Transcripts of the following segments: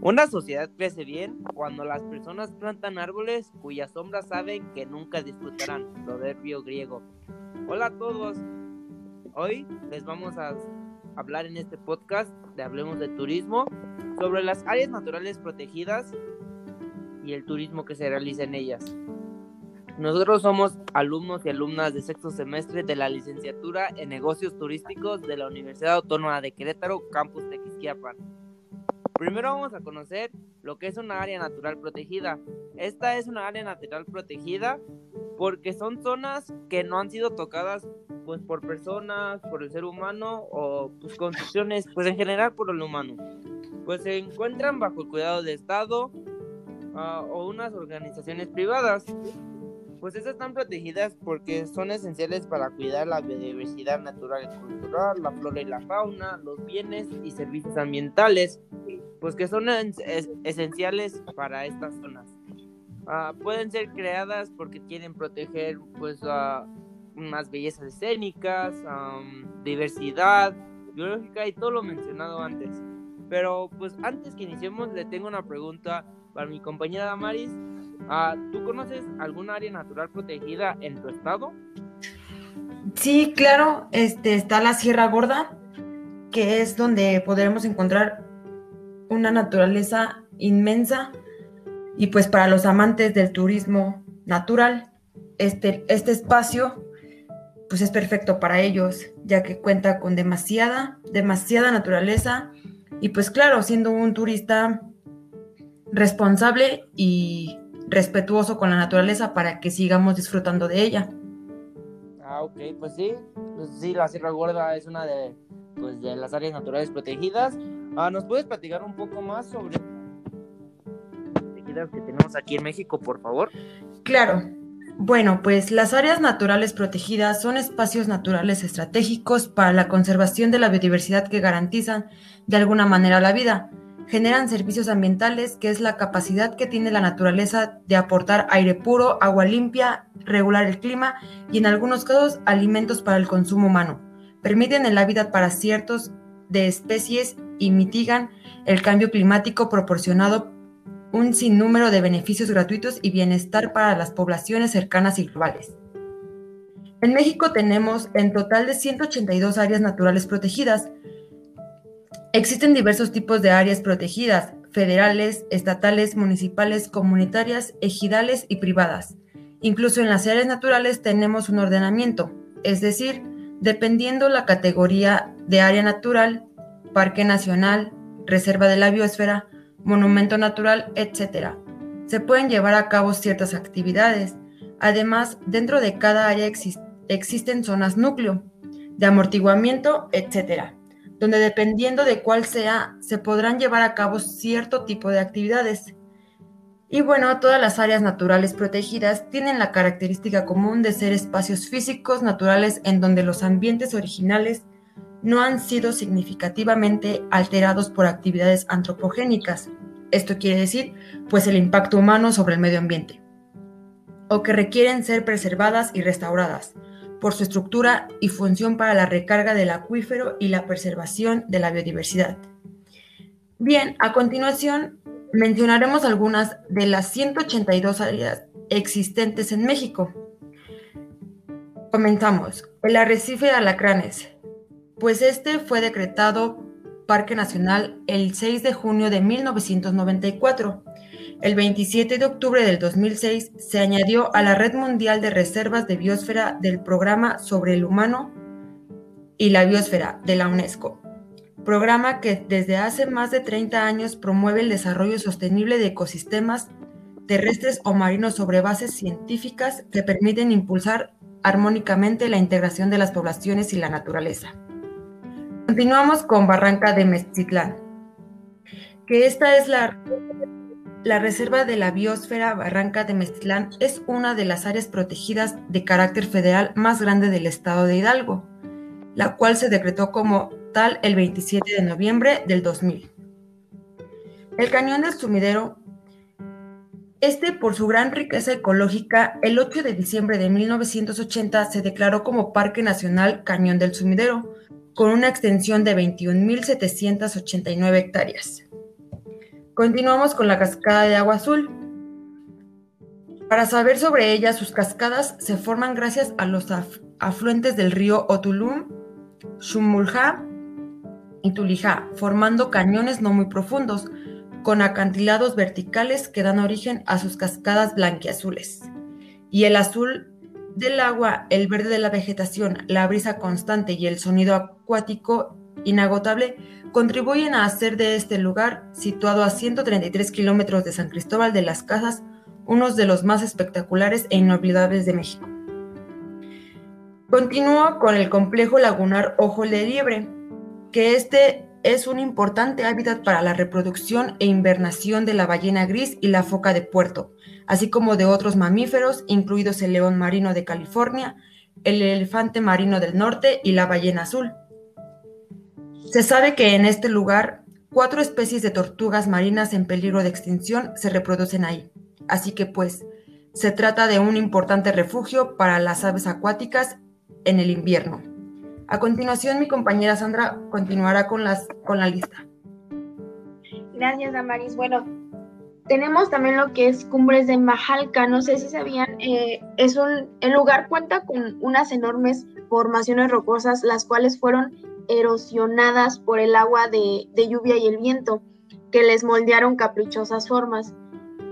Una sociedad crece bien cuando las personas plantan árboles cuya sombra saben que nunca disfrutarán. Proverbio griego. Hola a todos. Hoy les vamos a hablar en este podcast de Hablemos de Turismo sobre las áreas naturales protegidas y el turismo que se realiza en ellas. Nosotros somos alumnos y alumnas de sexto semestre de la licenciatura en negocios turísticos de la Universidad Autónoma de Querétaro, campus de Quisquiapan. Primero vamos a conocer lo que es una área natural protegida. Esta es una área natural protegida porque son zonas que no han sido tocadas pues por personas, por el ser humano o pues construcciones, pues en general por el humano. Pues se encuentran bajo el cuidado del Estado uh, o unas organizaciones privadas. Pues estas están protegidas porque son esenciales para cuidar la biodiversidad natural y cultural, la flora y la fauna, los bienes y servicios ambientales, pues que son esenciales para estas zonas. Uh, pueden ser creadas porque quieren proteger pues uh, unas bellezas escénicas, um, diversidad biológica y todo lo mencionado antes. Pero pues antes que iniciemos le tengo una pregunta para mi compañera Damaris. Uh, ¿Tú conoces alguna área natural protegida en tu estado? Sí, claro, este, está la Sierra Gorda, que es donde podremos encontrar una naturaleza inmensa y pues para los amantes del turismo natural, este, este espacio pues es perfecto para ellos, ya que cuenta con demasiada, demasiada naturaleza y pues claro, siendo un turista responsable y respetuoso con la naturaleza para que sigamos disfrutando de ella. Ah, ok, pues sí, pues sí, la Sierra Gorda es una de, pues, de las áreas naturales protegidas Ah, ¿Nos puedes platicar un poco más sobre las que tenemos aquí en México, por favor? Claro. Bueno, pues las áreas naturales protegidas son espacios naturales estratégicos para la conservación de la biodiversidad que garantizan de alguna manera la vida. Generan servicios ambientales, que es la capacidad que tiene la naturaleza de aportar aire puro, agua limpia, regular el clima y en algunos casos alimentos para el consumo humano. Permiten el hábitat para ciertos de especies y mitigan el cambio climático proporcionado un sinnúmero de beneficios gratuitos y bienestar para las poblaciones cercanas y globales. En México tenemos en total de 182 áreas naturales protegidas. Existen diversos tipos de áreas protegidas, federales, estatales, municipales, comunitarias, ejidales y privadas. Incluso en las áreas naturales tenemos un ordenamiento, es decir, dependiendo la categoría de área natural, parque nacional, reserva de la biosfera, monumento natural, etc. Se pueden llevar a cabo ciertas actividades. Además, dentro de cada área existen zonas núcleo, de amortiguamiento, etc., donde dependiendo de cuál sea, se podrán llevar a cabo cierto tipo de actividades. Y bueno, todas las áreas naturales protegidas tienen la característica común de ser espacios físicos naturales en donde los ambientes originales no han sido significativamente alterados por actividades antropogénicas. Esto quiere decir, pues el impacto humano sobre el medio ambiente. O que requieren ser preservadas y restauradas por su estructura y función para la recarga del acuífero y la preservación de la biodiversidad. Bien, a continuación mencionaremos algunas de las 182 áreas existentes en México. Comenzamos. El arrecife de alacranes, pues este fue decretado Parque Nacional el 6 de junio de 1994. El 27 de octubre del 2006 se añadió a la Red Mundial de Reservas de Biosfera del Programa sobre el Humano y la Biosfera de la UNESCO, programa que desde hace más de 30 años promueve el desarrollo sostenible de ecosistemas terrestres o marinos sobre bases científicas que permiten impulsar armónicamente la integración de las poblaciones y la naturaleza. Continuamos con Barranca de Mezquitlán, que esta es la, la Reserva de la Biosfera Barranca de Mezquitlán, es una de las áreas protegidas de carácter federal más grande del estado de Hidalgo, la cual se decretó como tal el 27 de noviembre del 2000. El cañón del sumidero Este, por su gran riqueza ecológica, el 8 de diciembre de 1980 se declaró como Parque Nacional Cañón del Sumidero, con una extensión de 21.789 hectáreas. Continuamos con la cascada de agua azul. Para saber sobre ella, sus cascadas se forman gracias a los afluentes del río Otulum, Shumulja y Tulijá, formando cañones no muy profundos, con acantilados verticales que dan origen a sus cascadas blanquiazules. Y el azul del agua, el verde de la vegetación, la brisa constante y el sonido acuático inagotable contribuyen a hacer de este lugar, situado a 133 kilómetros de San Cristóbal de las Casas, uno de los más espectaculares e inolvidables de México. Continúo con el complejo lagunar Ojo de Liebre, que este es un importante hábitat para la reproducción e invernación de la ballena gris y la foca de puerto, así como de otros mamíferos, incluidos el león marino de California, el elefante marino del norte y la ballena azul. Se sabe que en este lugar cuatro especies de tortugas marinas en peligro de extinción se reproducen ahí. Así que pues, se trata de un importante refugio para las aves acuáticas en el invierno. A continuación, mi compañera Sandra continuará con, las, con la lista. Gracias, Damaris. Bueno, tenemos también lo que es Cumbres de Majalca. No sé si sabían, eh, es un, el lugar cuenta con unas enormes formaciones rocosas, las cuales fueron erosionadas por el agua de, de lluvia y el viento, que les moldearon caprichosas formas.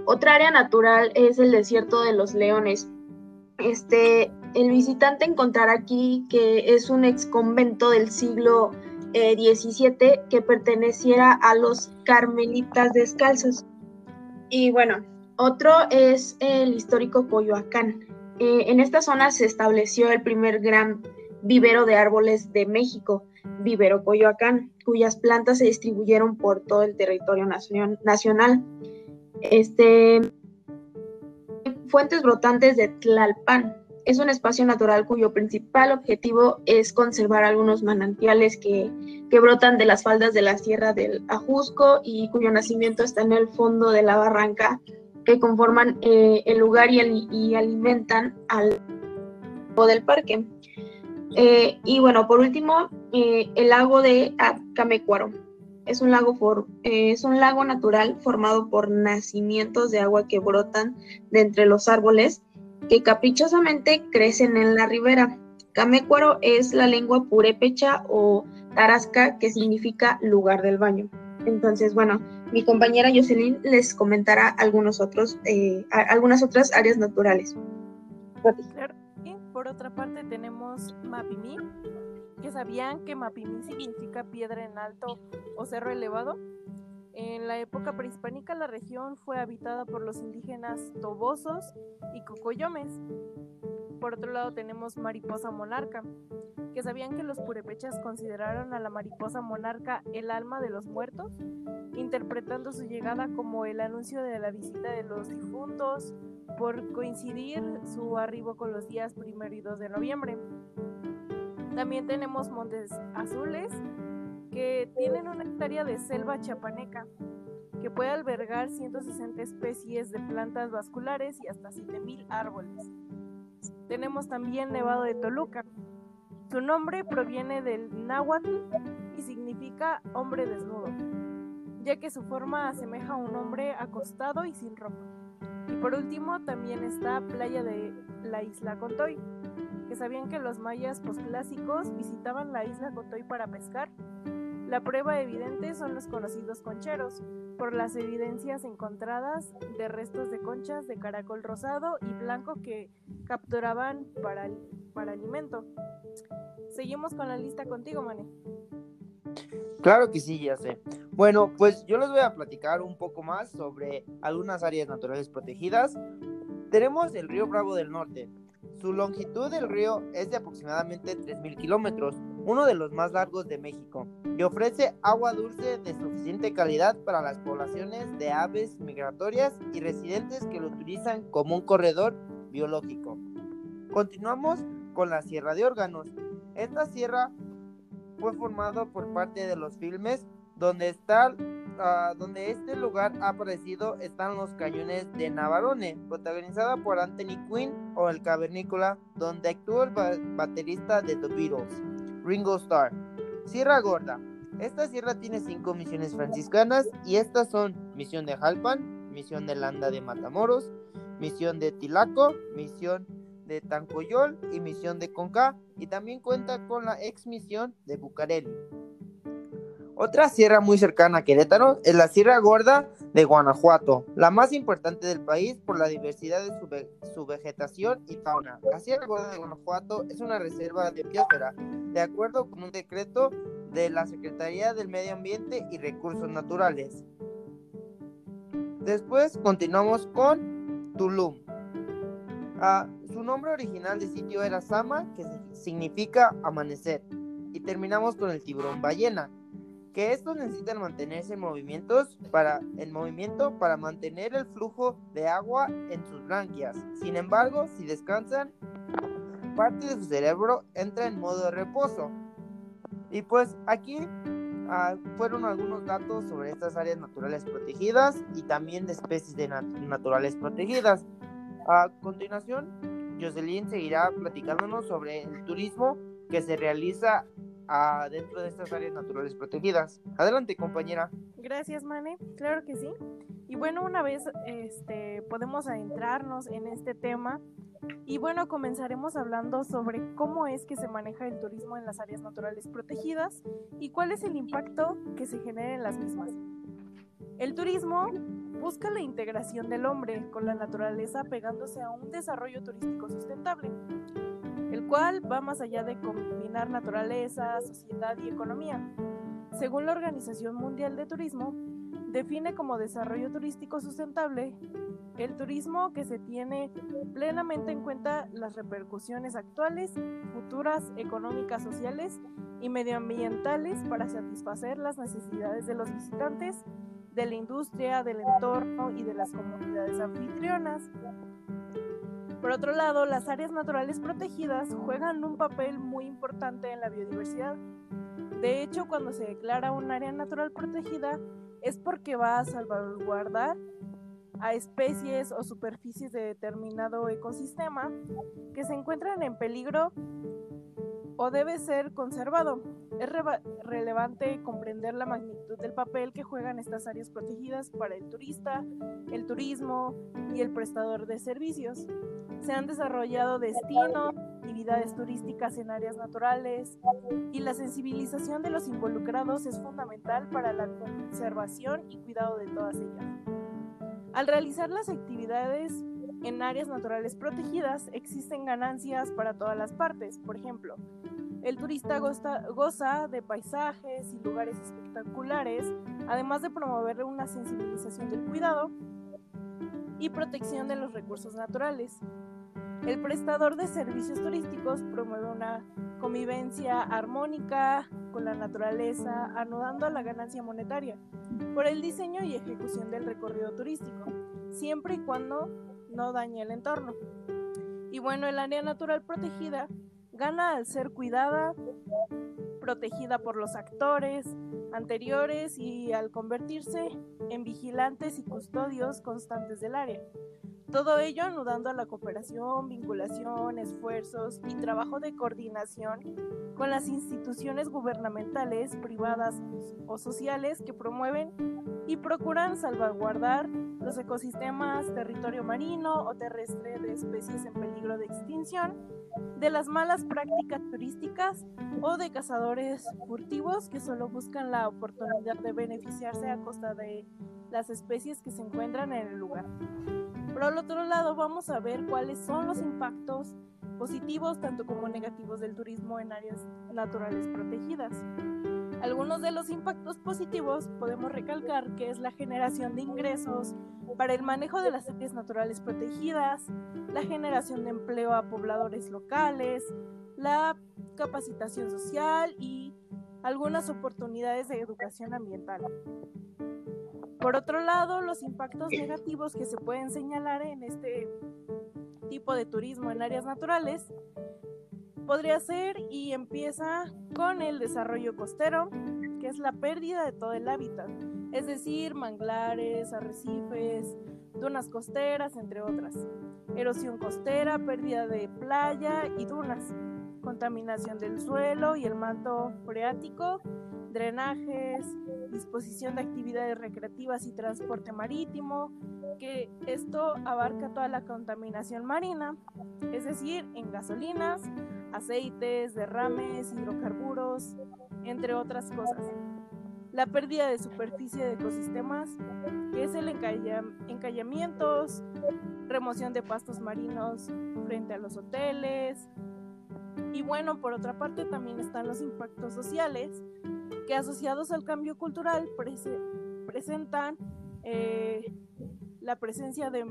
Otra área natural es el desierto de los leones. Este, el visitante encontrará aquí que es un ex convento del siglo XVII eh, que perteneciera a los carmelitas descalzos. Y bueno, otro es el histórico Coyoacán. Eh, en esta zona se estableció el primer gran vivero de árboles de México, Vivero Coyoacán, cuyas plantas se distribuyeron por todo el territorio nacional. Este, fuentes brotantes de Tlalpan, es un espacio natural cuyo principal objetivo es conservar algunos manantiales que, brotan de las faldas de la Sierra del Ajusco y cuyo nacimiento está en el fondo de la barranca que conforman eh, el lugar y, alimentan al del parque. Eh, y bueno, por último, eh, el lago de Acamecuaro. Es un, lago for, es un lago natural formado por nacimientos de agua que brotan de entre los árboles que caprichosamente crecen en la ribera. Camécuaro es la lengua purépecha o tarasca que significa lugar del baño. Entonces, bueno, mi compañera Jocelyn les comentará algunos otros, eh, algunas otras áreas naturales. Por otra parte tenemos Mapimí, que sabían que Mapimí significa piedra en alto o cerro elevado. En la época prehispánica la región fue habitada por los indígenas tobosos y cocoyomes. Por otro lado tenemos mariposa monarca, que sabían que los purepechas consideraron a la mariposa monarca el alma de los muertos, interpretando su llegada como el anuncio de la visita de los difuntos por coincidir su arribo con los días primero y 2 de noviembre. También tenemos montes azules, que tienen una hectárea de selva chapaneca que puede albergar 160 especies de plantas vasculares y hasta 7000 árboles. Tenemos también Nevado de Toluca. Su nombre proviene del náhuatl y significa hombre desnudo, ya que su forma asemeja a un hombre acostado y sin ropa. Y por último también está Playa de la Isla Contoy, que sabían que los mayas posclásicos visitaban la isla Contoy para pescar la prueba evidente son los conocidos concheros, por las evidencias encontradas de restos de conchas de caracol rosado y blanco que capturaban para, para alimento. Seguimos con la lista contigo, Mane. Claro que sí, ya sé. Bueno, pues yo les voy a platicar un poco más sobre algunas áreas naturales protegidas. Tenemos el río Bravo del Norte. Su longitud del río es de aproximadamente 3.000 kilómetros, uno de los más largos de México y ofrece agua dulce de suficiente calidad para las poblaciones de aves migratorias y residentes que lo utilizan como un corredor biológico. Continuamos con la Sierra de Órganos. Esta sierra fue formada por parte de los filmes donde está ah, donde este lugar ha aparecido están los cañones de Navarone, protagonizada por Anthony Quinn o El Cavernícola, donde actúa el baterista de The Beatles, Ringo Starr. Sierra Gorda. Esta sierra tiene cinco misiones franciscanas y estas son Misión de Jalpan, Misión de Landa de Matamoros, Misión de Tilaco, Misión de Tancoyol y Misión de Conca y también cuenta con la ex misión de Bucareli. Otra sierra muy cercana a Querétaro es la Sierra Gorda de Guanajuato, la más importante del país por la diversidad de su, vegetación y fauna. La Sierra Gorda de Guanajuato es una reserva de biosfera, de acuerdo con un decreto de la Secretaría del Medio Ambiente y Recursos Naturales. Después continuamos con Tulum. Ah, su nombre original de sitio era Sama, que significa amanecer. Y terminamos con el tiburón ballena, que estos necesitan mantenerse en movimientos para en movimiento para mantener el flujo de agua en sus branquias. Sin embargo, si descansan, parte de su cerebro entra en modo de reposo. Y pues aquí ah, fueron algunos datos sobre estas áreas naturales protegidas y también de especies de naturales protegidas. A continuación, Jocelyn seguirá platicándonos sobre el turismo que se realiza dentro de estas áreas naturales protegidas. Adelante, compañera. Gracias, Mane. Claro que sí. Y bueno, una vez este, podemos adentrarnos en este tema. Y bueno, comenzaremos hablando sobre cómo es que se maneja el turismo en las áreas naturales protegidas y cuál es el impacto que se genera en las mismas. El turismo busca la integración del hombre con la naturaleza pegándose a un desarrollo turístico sustentable el cual va más allá de combinar naturaleza, sociedad y economía. Según la Organización Mundial de Turismo, define como desarrollo turístico sustentable el turismo que se tiene plenamente en cuenta las repercusiones actuales, futuras, económicas, sociales y medioambientales para satisfacer las necesidades de los visitantes, de la industria, del entorno y de las comunidades anfitrionas. Por otro lado, las áreas naturales protegidas juegan un papel muy importante en la biodiversidad. De hecho, cuando se declara un área natural protegida, es porque va a salvaguardar a especies o superficies de determinado ecosistema que se encuentran en peligro o debe ser conservado. Es relevante comprender la magnitud del papel que juegan estas áreas protegidas para el turista, el turismo y el prestador de servicios se han desarrollado destinos, actividades turísticas en áreas naturales y la sensibilización de los involucrados es fundamental para la conservación y cuidado de todas ellas. Al realizar las actividades en áreas naturales protegidas existen ganancias para todas las partes. Por ejemplo, el turista goza, de paisajes y lugares espectaculares, además de promover una sensibilización del cuidado y protección de los recursos naturales. El prestador de servicios turísticos promueve una convivencia armónica con la naturaleza, anudando a la ganancia monetaria por el diseño y ejecución del recorrido turístico, siempre y cuando no dañe el entorno. Y bueno, el área natural protegida gana al ser cuidada, protegida por los actores anteriores y al convertirse en vigilantes y custodios constantes del área. Todo ello anudando a la cooperación, vinculación, esfuerzos y trabajo de coordinación con las instituciones gubernamentales, privadas o sociales que promueven y procuran salvaguardar los ecosistemas, territorio marino o terrestre de especies en peligro de extinción, de las malas prácticas turísticas o de cazadores furtivos que solo buscan la oportunidad de beneficiarse a costa de las especies que se encuentran en el lugar. Por el otro lado, vamos a ver cuáles son los impactos positivos tanto como negativos del turismo en áreas naturales protegidas. Algunos de los impactos positivos podemos recalcar que es la generación de ingresos para el manejo de las áreas naturales protegidas, la generación de empleo a pobladores locales, la capacitación social y algunas oportunidades de educación ambiental. Por otro lado, los impactos negativos que se pueden señalar en este tipo de turismo en áreas naturales podría ser y empieza con el desarrollo costero, que es la pérdida de todo el hábitat. es decir, manglares, arrecifes, dunas costeras, entre otras. Erosión costera, pérdida de playa y dunas, contaminación del suelo y el manto freático, drenajes, disposición de actividades recreativas y transporte marítimo, que esto abarca toda la contaminación marina, es decir, en gasolinas, aceites, derrames, hidrocarburos, entre otras cosas. La pérdida de superficie de ecosistemas, que es el encallamientos, remoción de pastos marinos frente a los hoteles. Y bueno, por otra parte también están los impactos sociales, que asociados al cambio cultural presentan eh, la presencia de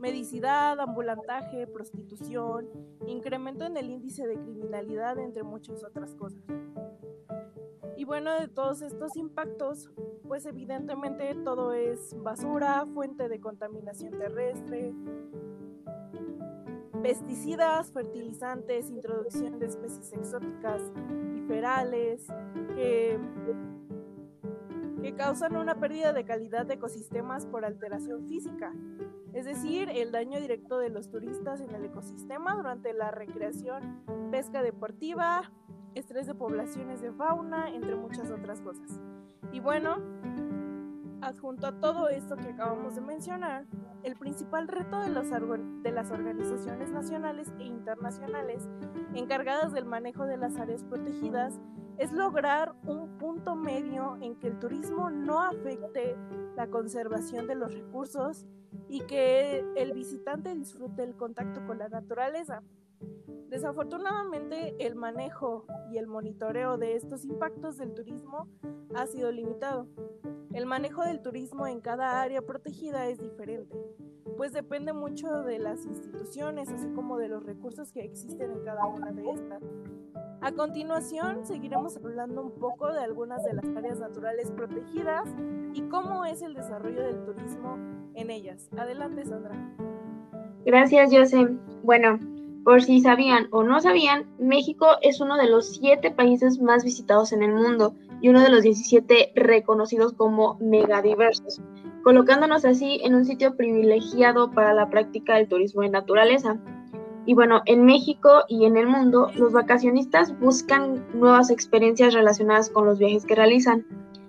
medicidad, ambulantaje, prostitución, incremento en el índice de criminalidad, entre muchas otras cosas. Y bueno, de todos estos impactos, pues evidentemente todo es basura, fuente de contaminación terrestre, pesticidas, fertilizantes, introducción de especies exóticas y ferales, que que causan una pérdida de calidad de ecosistemas por alteración física, es decir, el daño directo de los turistas en el ecosistema durante la recreación, pesca deportiva, estrés de poblaciones de fauna, entre muchas otras cosas. Y bueno, adjunto a todo esto que acabamos de mencionar, el principal reto de, los, de las organizaciones nacionales e internacionales encargadas del manejo de las áreas protegidas es lograr un punto medio en que el turismo no afecte la conservación de los recursos y que el visitante disfrute el contacto con la naturaleza. Desafortunadamente, el manejo y el monitoreo de estos impactos del turismo ha sido limitado. El manejo del turismo en cada área protegida es diferente, pues depende mucho de las instituciones, así como de los recursos que existen en cada una de estas. A continuación, seguiremos hablando un poco de algunas de las áreas naturales protegidas y cómo es el desarrollo del turismo en ellas. Adelante, Sandra. Gracias, José. Bueno, por si sabían o no sabían, México es uno de los siete países más visitados en el mundo y uno de los 17 reconocidos como megadiversos, colocándonos así en un sitio privilegiado para la práctica del turismo de naturaleza. Y bueno, en México y en el mundo, los vacacionistas buscan nuevas experiencias relacionadas con los viajes que realizan.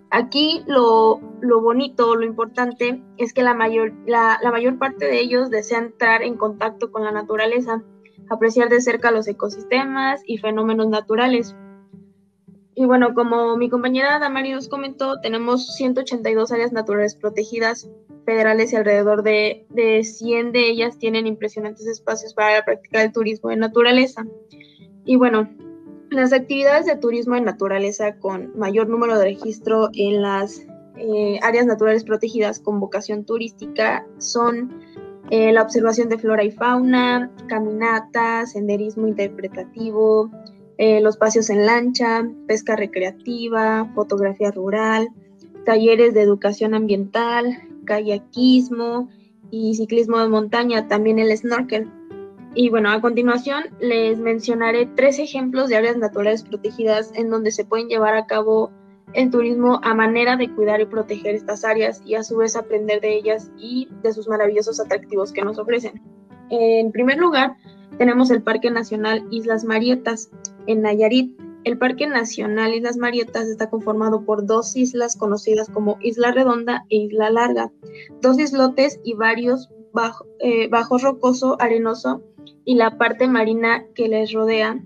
Aquí lo, bonito, lo importante es que la mayor, la, la mayor parte de ellos desean entrar en contacto con la naturaleza, apreciar de cerca los ecosistemas y fenómenos naturales. Y bueno, como mi compañera Damarius comentó, tenemos 182 áreas naturales protegidas, federales y alrededor de, de 100 de ellas tienen impresionantes espacios para la práctica del turismo de naturaleza. Y bueno, las actividades de turismo de naturaleza con mayor número de registro en las eh, áreas naturales protegidas con vocación turística son eh, la observación de flora y fauna, caminatas, senderismo interpretativo, eh, los paseos en lancha, pesca recreativa, fotografía rural, talleres de educación ambiental, kayakismo y ciclismo de montaña, también el snorkel. Y bueno, a continuación les mencionaré tres ejemplos de áreas naturales protegidas en donde se pueden llevar a cabo el turismo a manera de cuidar y proteger estas áreas y a su vez aprender de ellas y de sus maravillosos atractivos que nos ofrecen. En primer lugar, tenemos el Parque Nacional Islas Marietas en Nayarit, el Parque Nacional Islas Marietas está conformado por dos islas conocidas como Isla Redonda e Isla Larga, dos islotes y varios eh, bajos rocoso, arenoso y la parte marina que les rodea,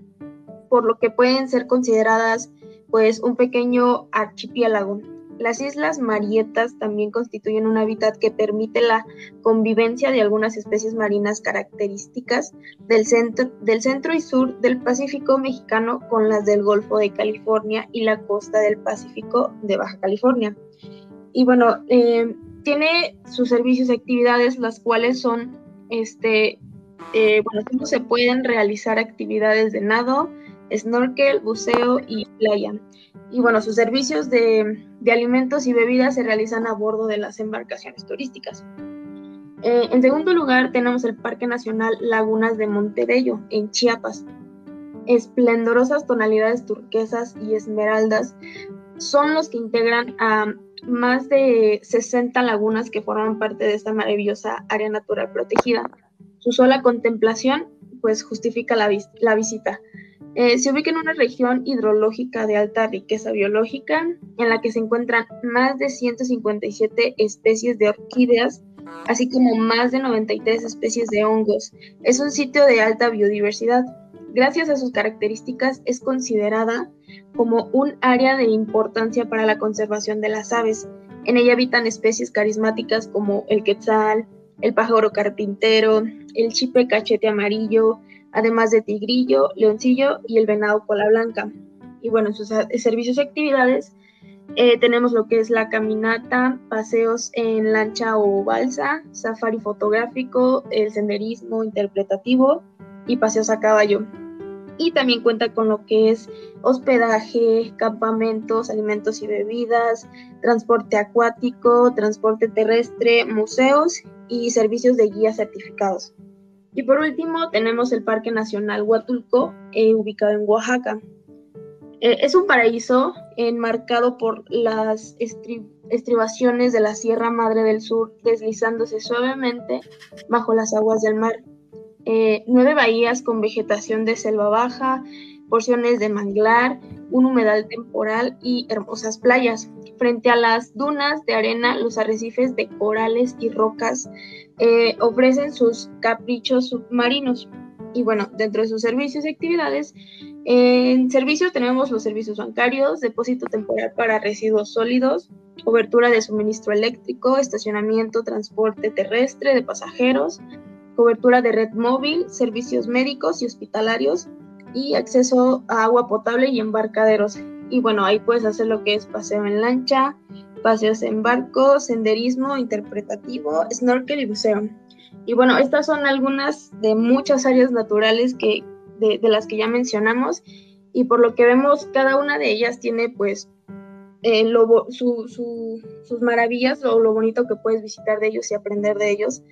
por lo que pueden ser consideradas pues un pequeño archipiélago. Las islas Marietas también constituyen un hábitat que permite la convivencia de algunas especies marinas características del centro, del centro y sur del Pacífico mexicano con las del Golfo de California y la costa del Pacífico de Baja California. Y bueno, eh, tiene sus servicios y actividades, las cuales son, este, eh, bueno, se pueden realizar actividades de nado, snorkel, buceo y playa. Y bueno, sus servicios de, alimentos y bebidas se realizan a bordo de las embarcaciones turísticas. Eh, en segundo lugar, tenemos el Parque Nacional Lagunas de Montebello, en Chiapas. Esplendorosas tonalidades turquesas y esmeraldas son los que integran a más de 60 lagunas que forman parte de esta maravillosa área natural protegida. Su sola contemplación pues justifica la, la visita. Eh, se ubica en una región hidrológica de alta riqueza biológica en la que se encuentran más de 157 especies de orquídeas, así como más de 93 especies de hongos. Es un sitio de alta biodiversidad. Gracias a sus características es considerada como un área de importancia para la conservación de las aves. En ella habitan especies carismáticas como el quetzal, el pájaro carpintero, el chipe cachete amarillo, además de tigrillo, leoncillo y el venado cola blanca. Y bueno, en sus servicios y actividades eh, tenemos lo que es la caminata, paseos en lancha o balsa, safari fotográfico, el senderismo interpretativo y paseos a caballo. Y también cuenta con lo que es hospedaje, campamentos, alimentos y bebidas, transporte acuático, transporte terrestre, museos y servicios de guía certificados. Y por último tenemos el Parque Nacional Huatulco, eh, ubicado en Oaxaca. Eh, es un paraíso enmarcado por las estribaciones de la Sierra Madre del Sur, deslizándose suavemente bajo las aguas del mar. Eh, nueve bahías con vegetación de selva baja, porciones de manglar, un humedal temporal y hermosas playas. Frente a las dunas de arena, los arrecifes de corales y rocas eh, ofrecen sus caprichos submarinos. Y bueno, dentro de sus servicios y actividades, en servicios tenemos los servicios bancarios, depósito temporal para residuos sólidos, cobertura de suministro eléctrico, estacionamiento, transporte terrestre de pasajeros, cobertura de red móvil, servicios médicos y hospitalarios y acceso a agua potable y embarcaderos. Y bueno, ahí puedes hacer lo que es paseo en lancha, paseos en barco, senderismo interpretativo, snorkel y buceo. Y bueno, estas son algunas de muchas áreas naturales que, de, las que ya mencionamos y por lo que vemos cada una de ellas tiene pues eh, sus maravillas o lo bonito que puedes visitar de ellos y aprender de ellos.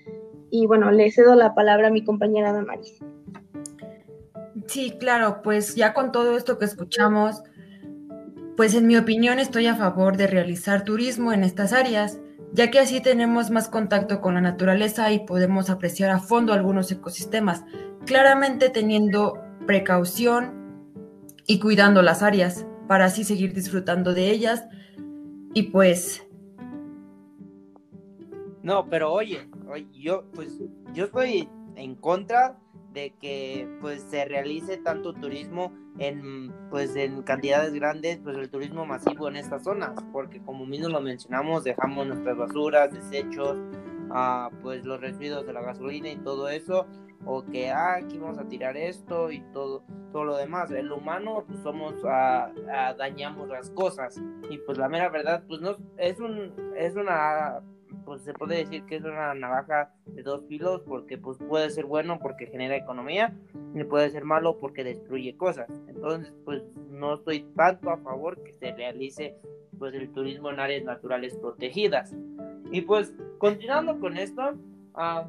Y bueno, le cedo la palabra a mi compañera Damaris. Sí, claro, pues ya con todo esto que escuchamos, pues en mi opinión estoy a favor de realizar turismo en estas áreas, ya que así tenemos más contacto con la naturaleza y podemos apreciar a fondo algunos ecosistemas, claramente teniendo precaución y cuidando las áreas para así seguir disfrutando de ellas. Y pues no, pero oye, yo pues yo estoy en contra de que pues se realice tanto turismo en pues en cantidades grandes pues el turismo masivo en estas zonas porque como mismo lo mencionamos dejamos nuestras basuras desechos ah, pues los residuos de la gasolina y todo eso o que ah, aquí vamos a tirar esto y todo todo lo demás el humano pues somos ah, ah, dañamos las cosas y pues la mera verdad pues no es un es una pues se puede decir que es una navaja de dos filos porque pues puede ser bueno porque genera economía y puede ser malo porque destruye cosas. Entonces pues no estoy tanto a favor que se realice pues el turismo en áreas naturales protegidas. Y pues continuando con esto, ah,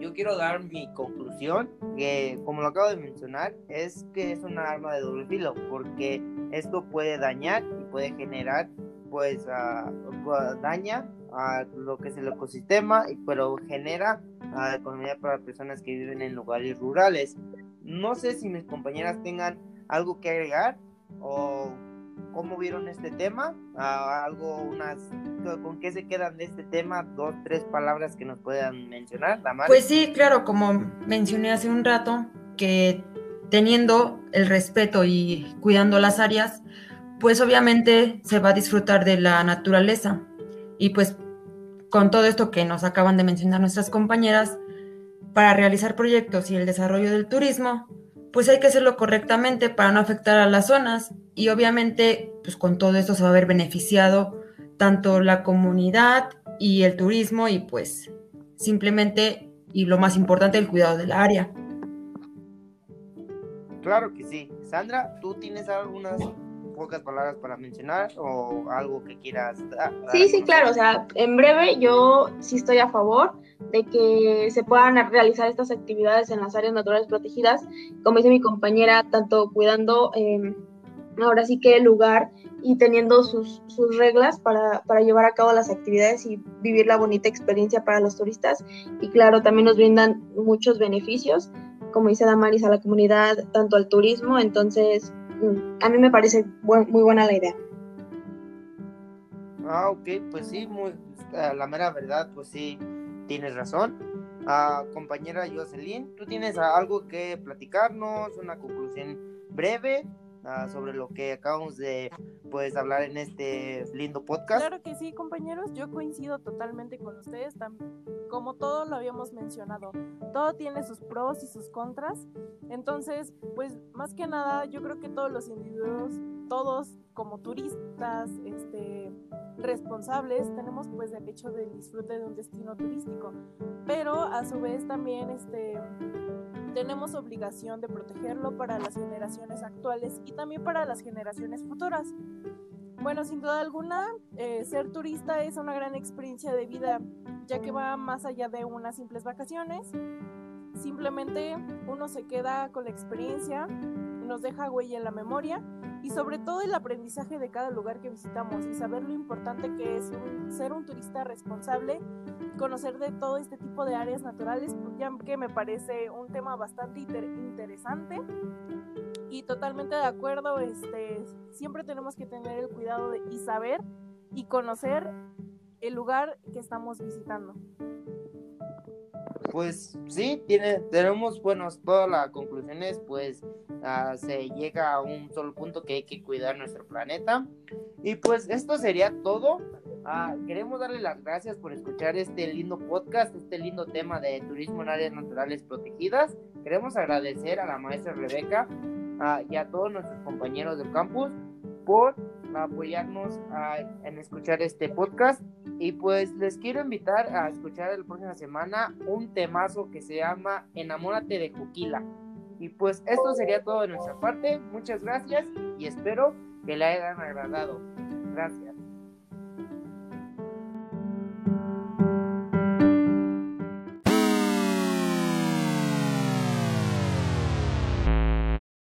yo quiero dar mi conclusión, que como lo acabo de mencionar, es que es una arma de doble filo, porque esto puede dañar y puede generar, pues, uh, daña a lo que es el ecosistema, pero genera economía para personas que viven en lugares rurales. No sé si mis compañeras tengan algo que agregar o cómo vieron este tema, algo, unas, con qué se quedan de este tema, dos, tres palabras que nos puedan mencionar. Pues sí, claro, como mencioné hace un rato, que teniendo el respeto y cuidando las áreas, pues obviamente se va a disfrutar de la naturaleza y pues con todo esto que nos acaban de mencionar nuestras compañeras, para realizar proyectos y el desarrollo del turismo, pues hay que hacerlo correctamente para no afectar a las zonas y obviamente pues con todo esto se va a ver beneficiado tanto la comunidad y el turismo y pues simplemente y lo más importante el cuidado del área. Claro que sí. Sandra, ¿tú tienes algunas pocas palabras para mencionar o algo que quieras? Sí, sí, claro, o sea, en breve yo sí estoy a favor de que se puedan realizar estas actividades en las áreas naturales protegidas, como dice mi compañera, tanto cuidando em, ahora sí que el lugar y teniendo sus, sus reglas para, para, llevar a cabo las actividades y vivir la bonita experiencia para los turistas. Y claro, también nos brindan muchos beneficios, como dice Damaris, a la comunidad, tanto al turismo. Entonces, a mí me parece muy buena la idea. Ah, ok, pues sí, muy, la mera verdad, pues sí, tienes razón. Ah, compañera Jocelyn, ¿tú tienes algo que platicarnos, una conclusión breve ah, sobre lo que acabamos de pues hablar en este lindo podcast? Claro que sí, compañeros, yo coincido totalmente con ustedes, como todo lo habíamos mencionado, todo tiene sus pros y sus contras, entonces, pues más que nada, yo creo que todos los individuos, todos como turistas, este responsables tenemos pues derecho del disfrute de un destino turístico, pero a su vez también este tenemos obligación de protegerlo para las generaciones actuales y también para las generaciones futuras. Bueno, sin duda alguna, eh, ser turista es una gran experiencia de vida, ya que va más allá de unas simples vacaciones. Simplemente uno se queda con la experiencia, nos deja huella en la memoria y sobre todo el aprendizaje de cada lugar que visitamos y saber lo importante que es ser un turista responsable, conocer de todo este tipo de áreas naturales, ya que me parece un tema bastante interesante y totalmente de acuerdo, este, siempre tenemos que tener el cuidado de, y saber y conocer el lugar que estamos visitando. Pues sí, tiene, tenemos, bueno, todas las conclusiones, pues Ah, se llega a un solo punto que hay que cuidar nuestro planeta. Y pues esto sería todo. Ah, queremos darle las gracias por escuchar este lindo podcast, este lindo tema de turismo en áreas naturales protegidas. Queremos agradecer a la maestra Rebeca y a todos nuestros compañeros del campus por apoyarnos en escuchar este podcast. Y pues les quiero invitar a escuchar la próxima semana un temazo que se llama Enamórate de Juquila. Y pues esto sería todo de nuestra parte. Muchas gracias y espero que le hayan agradado. Gracias.